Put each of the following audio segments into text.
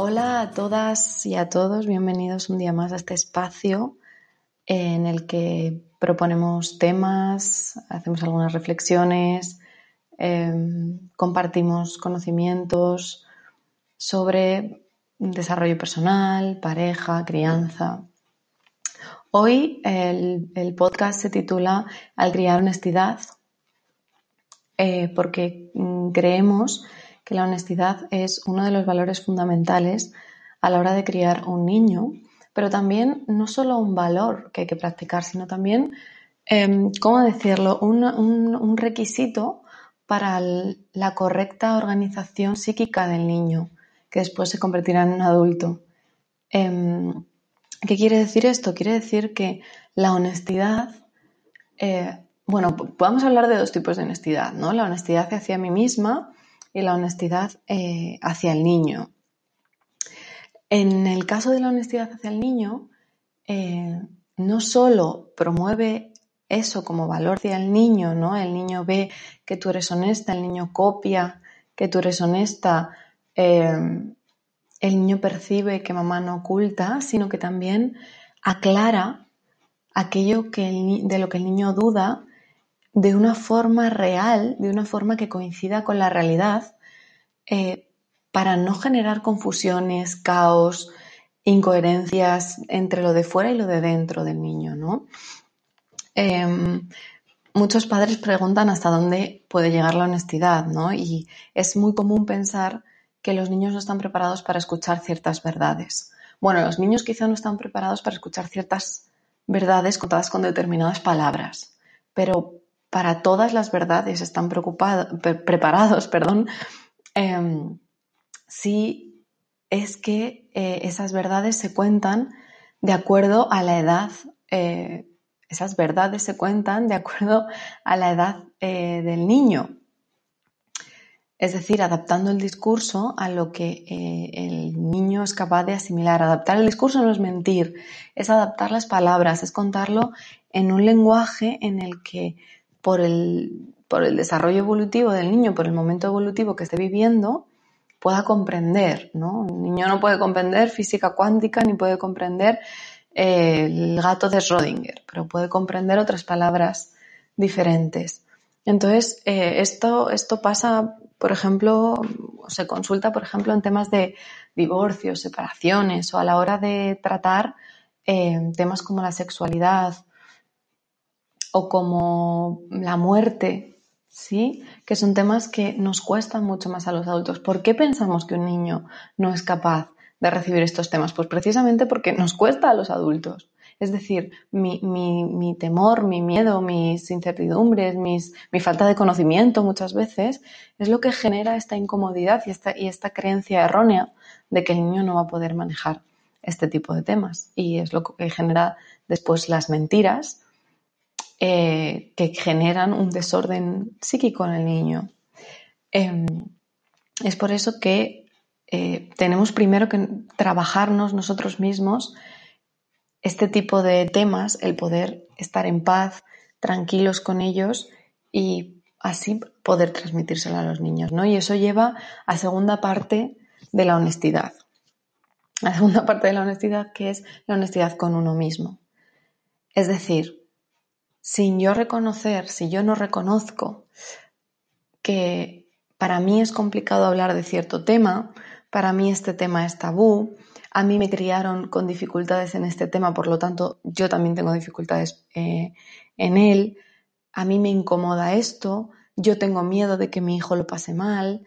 Hola a todas y a todos, bienvenidos un día más a este espacio en el que proponemos temas, hacemos algunas reflexiones, em, compartimos conocimientos sobre desarrollo personal, pareja, crianza. Hoy el, podcast se titula Al criar honestidad eh, porque mm, creemos que la honestidad es uno de los valores fundamentales a la hora de criar un niño, pero también no solo un valor que hay que practicar, sino también, em, ¿cómo decirlo?, un, requisito para la correcta organización psíquica del niño, que después se convertirá en un adulto. Em, ¿Qué quiere decir esto? Quiere decir que la honestidad, eh, bueno, podemos hablar de dos tipos de honestidad, ¿no? La honestidad hacia mí misma y la honestidad eh, hacia el niño. En el caso de la honestidad hacia el niño, eh, no solo promueve eso como valor hacia el niño, ¿no? El niño ve que tú eres honesta, el niño copia que tú eres honesta, eh, el niño percibe que mamá no oculta, sino que también aclara aquello que de lo que el niño duda de una forma real, de una forma que coincida con la realidad, eh, para no generar confusiones, caos, incoherencias entre lo de fuera y lo de dentro del niño, ¿no? Em, muchos padres preguntan hasta dónde puede llegar la honestidad, ¿no? Y es muy común pensar que los niños no están preparados para escuchar ciertas verdades. Bueno, los niños quizá no están preparados para escuchar ciertas verdades contadas con determinadas palabras, pero para todas las verdades están preparados perdón, em, si es que eh, esas verdades se cuentan de acuerdo a la edad, eh, esas verdades se cuentan de acuerdo a la edad eh, del niño. Es decir, adaptando el discurso a lo que el niño es capaz de asimilar. Adaptar el discurso no es mentir, es adaptar las palabras, es contarlo en un lenguaje en el que por el, por el desarrollo evolutivo del niño, por el momento evolutivo que esté viviendo, pueda comprender, ¿no? El niño no puede comprender física cuántica ni puede comprender eh, el gato de Schrödinger, pero puede comprender otras palabras diferentes. Entonces, eh, esto, esto pasa, por ejemplo, se consulta, por ejemplo, en temas de divorcios, separaciones o a la hora de tratar eh, temas como la sexualidad o como la muerte, ¿sí? Que son temas que nos cuestan mucho más a los adultos. ¿Por qué pensamos que un niño no es capaz de recibir estos temas? Pues precisamente porque nos cuesta a los adultos. Es decir, mi, temor, mi miedo, mis incertidumbres, mi falta de conocimiento muchas veces es lo que genera esta incomodidad y esta, y esta creencia errónea de que el niño no va a poder manejar este tipo de temas. Y es lo que genera después las mentiras eh, que generan un desorden psíquico en el niño. Em, es por eso que eh, tenemos primero que trabajarnos nosotros mismos este tipo de temas, el poder estar en paz, tranquilos con ellos y así poder transmitírselo a los niños, ¿no? Y eso lleva a segunda parte de la honestidad. La segunda parte de la honestidad que es la honestidad con uno mismo. Es decir, sin yo reconocer, si yo no reconozco que para mí es complicado hablar de cierto tema, para mí este tema es tabú, a mí me criaron con dificultades en este tema, por lo tanto yo también tengo dificultades eh, en él, a mí me incomoda esto, yo tengo miedo de que mi hijo lo pase mal.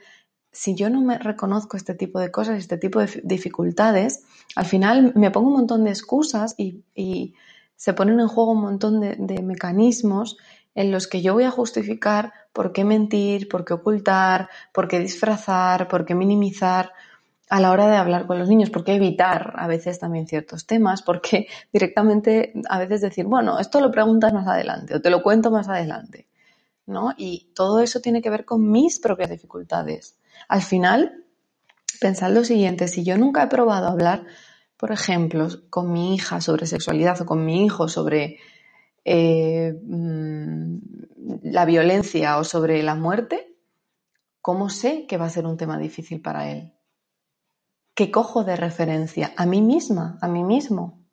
Si yo no me reconozco este tipo de cosas, este tipo de dificultades, al final me pongo un montón de excusas y se ponen en juego un montón de, mecanismos en los que yo voy a justificar por qué mentir, por qué ocultar, por qué disfrazar, por qué minimizar a la hora de hablar con los niños, por qué evitar a veces también ciertos temas, porque directamente a veces decir, bueno, esto lo preguntas más adelante o te lo cuento más adelante, ¿no? Y todo eso tiene que ver con mis propias dificultades. Al final, pensad lo siguiente, si yo nunca he probado hablar, por ejemplo, con mi hija sobre sexualidad o con mi hijo sobre eh, mm, la violencia o sobre la muerte, ¿cómo sé que va a ser un tema difícil para él? ¿Qué cojo de referencia? A mí misma, a mí mismo.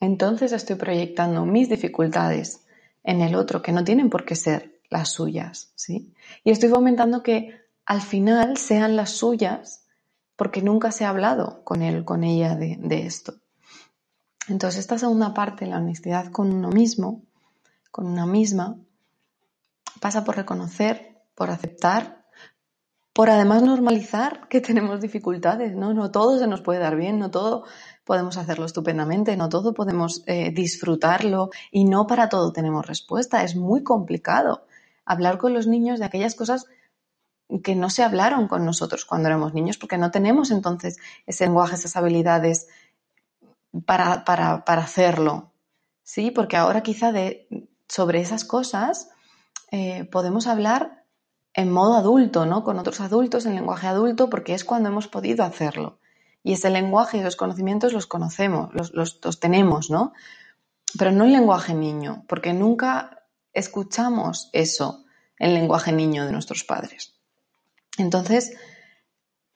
Entonces estoy proyectando mis dificultades en el otro, que no tienen por qué ser las suyas, ¿sí? Y estoy fomentando que al final sean las suyas porque nunca se ha hablado con él, con ella de, esto. Entonces, esta segunda parte, la honestidad con uno mismo, con una misma, pasa por reconocer, por aceptar, por además normalizar que tenemos dificultades, ¿no? No todo se nos puede dar bien, no todo podemos hacerlo estupendamente, no todo podemos eh, disfrutarlo y no para todo tenemos respuesta. Es muy complicado hablar con los niños de aquellas cosas que no se hablaron con nosotros cuando éramos niños, porque no tenemos entonces ese lenguaje, esas habilidades para, para, para hacerlo. ¿Sí? Porque ahora quizá de, sobre esas cosas eh, podemos hablar en modo adulto, ¿no? Con otros adultos, en lenguaje adulto, porque es cuando hemos podido hacerlo. Y ese lenguaje y los conocimientos los conocemos, los, los, los tenemos, ¿no? Pero no el lenguaje niño, porque nunca escuchamos eso, el lenguaje niño de nuestros padres. Entonces,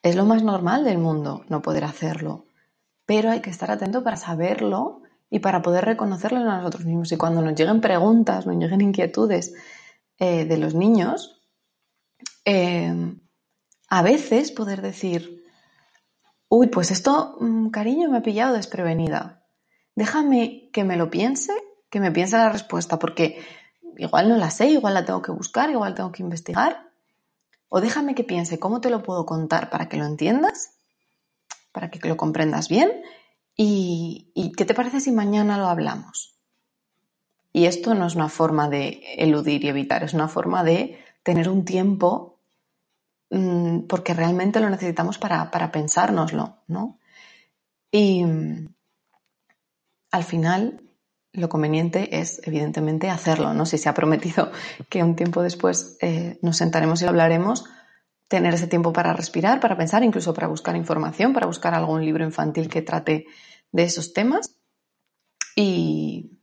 es lo más normal del mundo no poder hacerlo, pero hay que estar atento para saberlo y para poder reconocerlo en nosotros mismos. Y cuando nos lleguen preguntas, nos lleguen inquietudes eh, de los niños, eh, a veces poder decir, uy, pues esto, mm, cariño, me ha pillado desprevenida. Déjame que me lo piense, que me piense la respuesta, porque igual no la sé, igual la tengo que buscar, igual tengo que investigar. O déjame que piense cómo te lo puedo contar para que lo entiendas, para que lo comprendas bien. ¿Y, qué te parece si mañana lo hablamos? Y esto no es una forma de eludir y evitar, es una forma de tener un tiempo mmm, porque realmente lo necesitamos para, para pensárnoslo, ¿no? Y mmm, al final lo conveniente es, evidentemente, hacerlo, ¿no? Si se ha prometido que un tiempo después eh, nos sentaremos y hablaremos, tener ese tiempo para respirar, para pensar, incluso para buscar información, para buscar algún libro infantil que trate de esos temas y,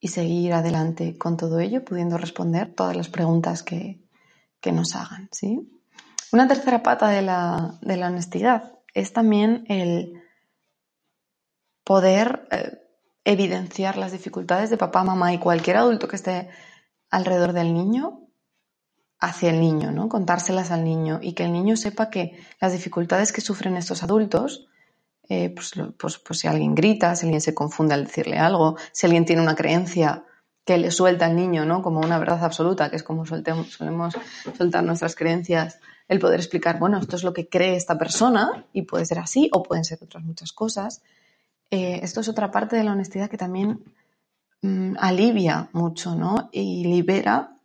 y seguir adelante con todo ello, pudiendo responder todas las preguntas que, que nos hagan, ¿sí? Una tercera pata de la, de la honestidad es también el poder eh, evidenciar las dificultades de papá, mamá y cualquier adulto que esté alrededor del niño hacia el niño, ¿no? Contárselas al niño y que el niño sepa que las dificultades que sufren estos adultos, eh, pues, pues, pues, si alguien grita, si alguien se confunde al decirle algo, si alguien tiene una creencia que le suelta al niño, ¿no? Como una verdad absoluta, que es como soltemos, solemos soltar nuestras creencias, el poder explicar, bueno, esto es lo que cree esta persona y puede ser así o pueden ser otras muchas cosas eh, esto es otra parte de la honestidad que también mmm, alivia mucho, ¿no? Y libera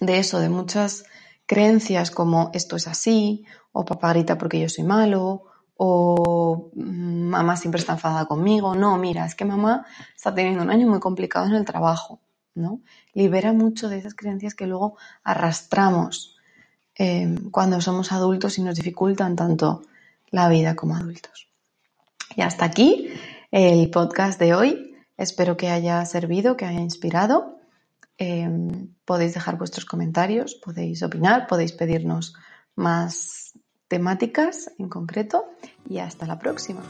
de eso, de muchas creencias como esto es así, o papá grita porque yo soy malo, o mmm, mamá siempre está enfadada conmigo. No, mira, es que mamá está teniendo un año muy complicado en el trabajo, ¿no? Libera mucho de esas creencias que luego arrastramos eh, cuando somos adultos y nos dificultan tanto la vida como adultos. Y hasta aquí el podcast de hoy. Espero que haya servido, que haya inspirado. Eh, podéis dejar vuestros comentarios, podéis opinar, podéis pedirnos más temáticas en concreto y hasta la próxima.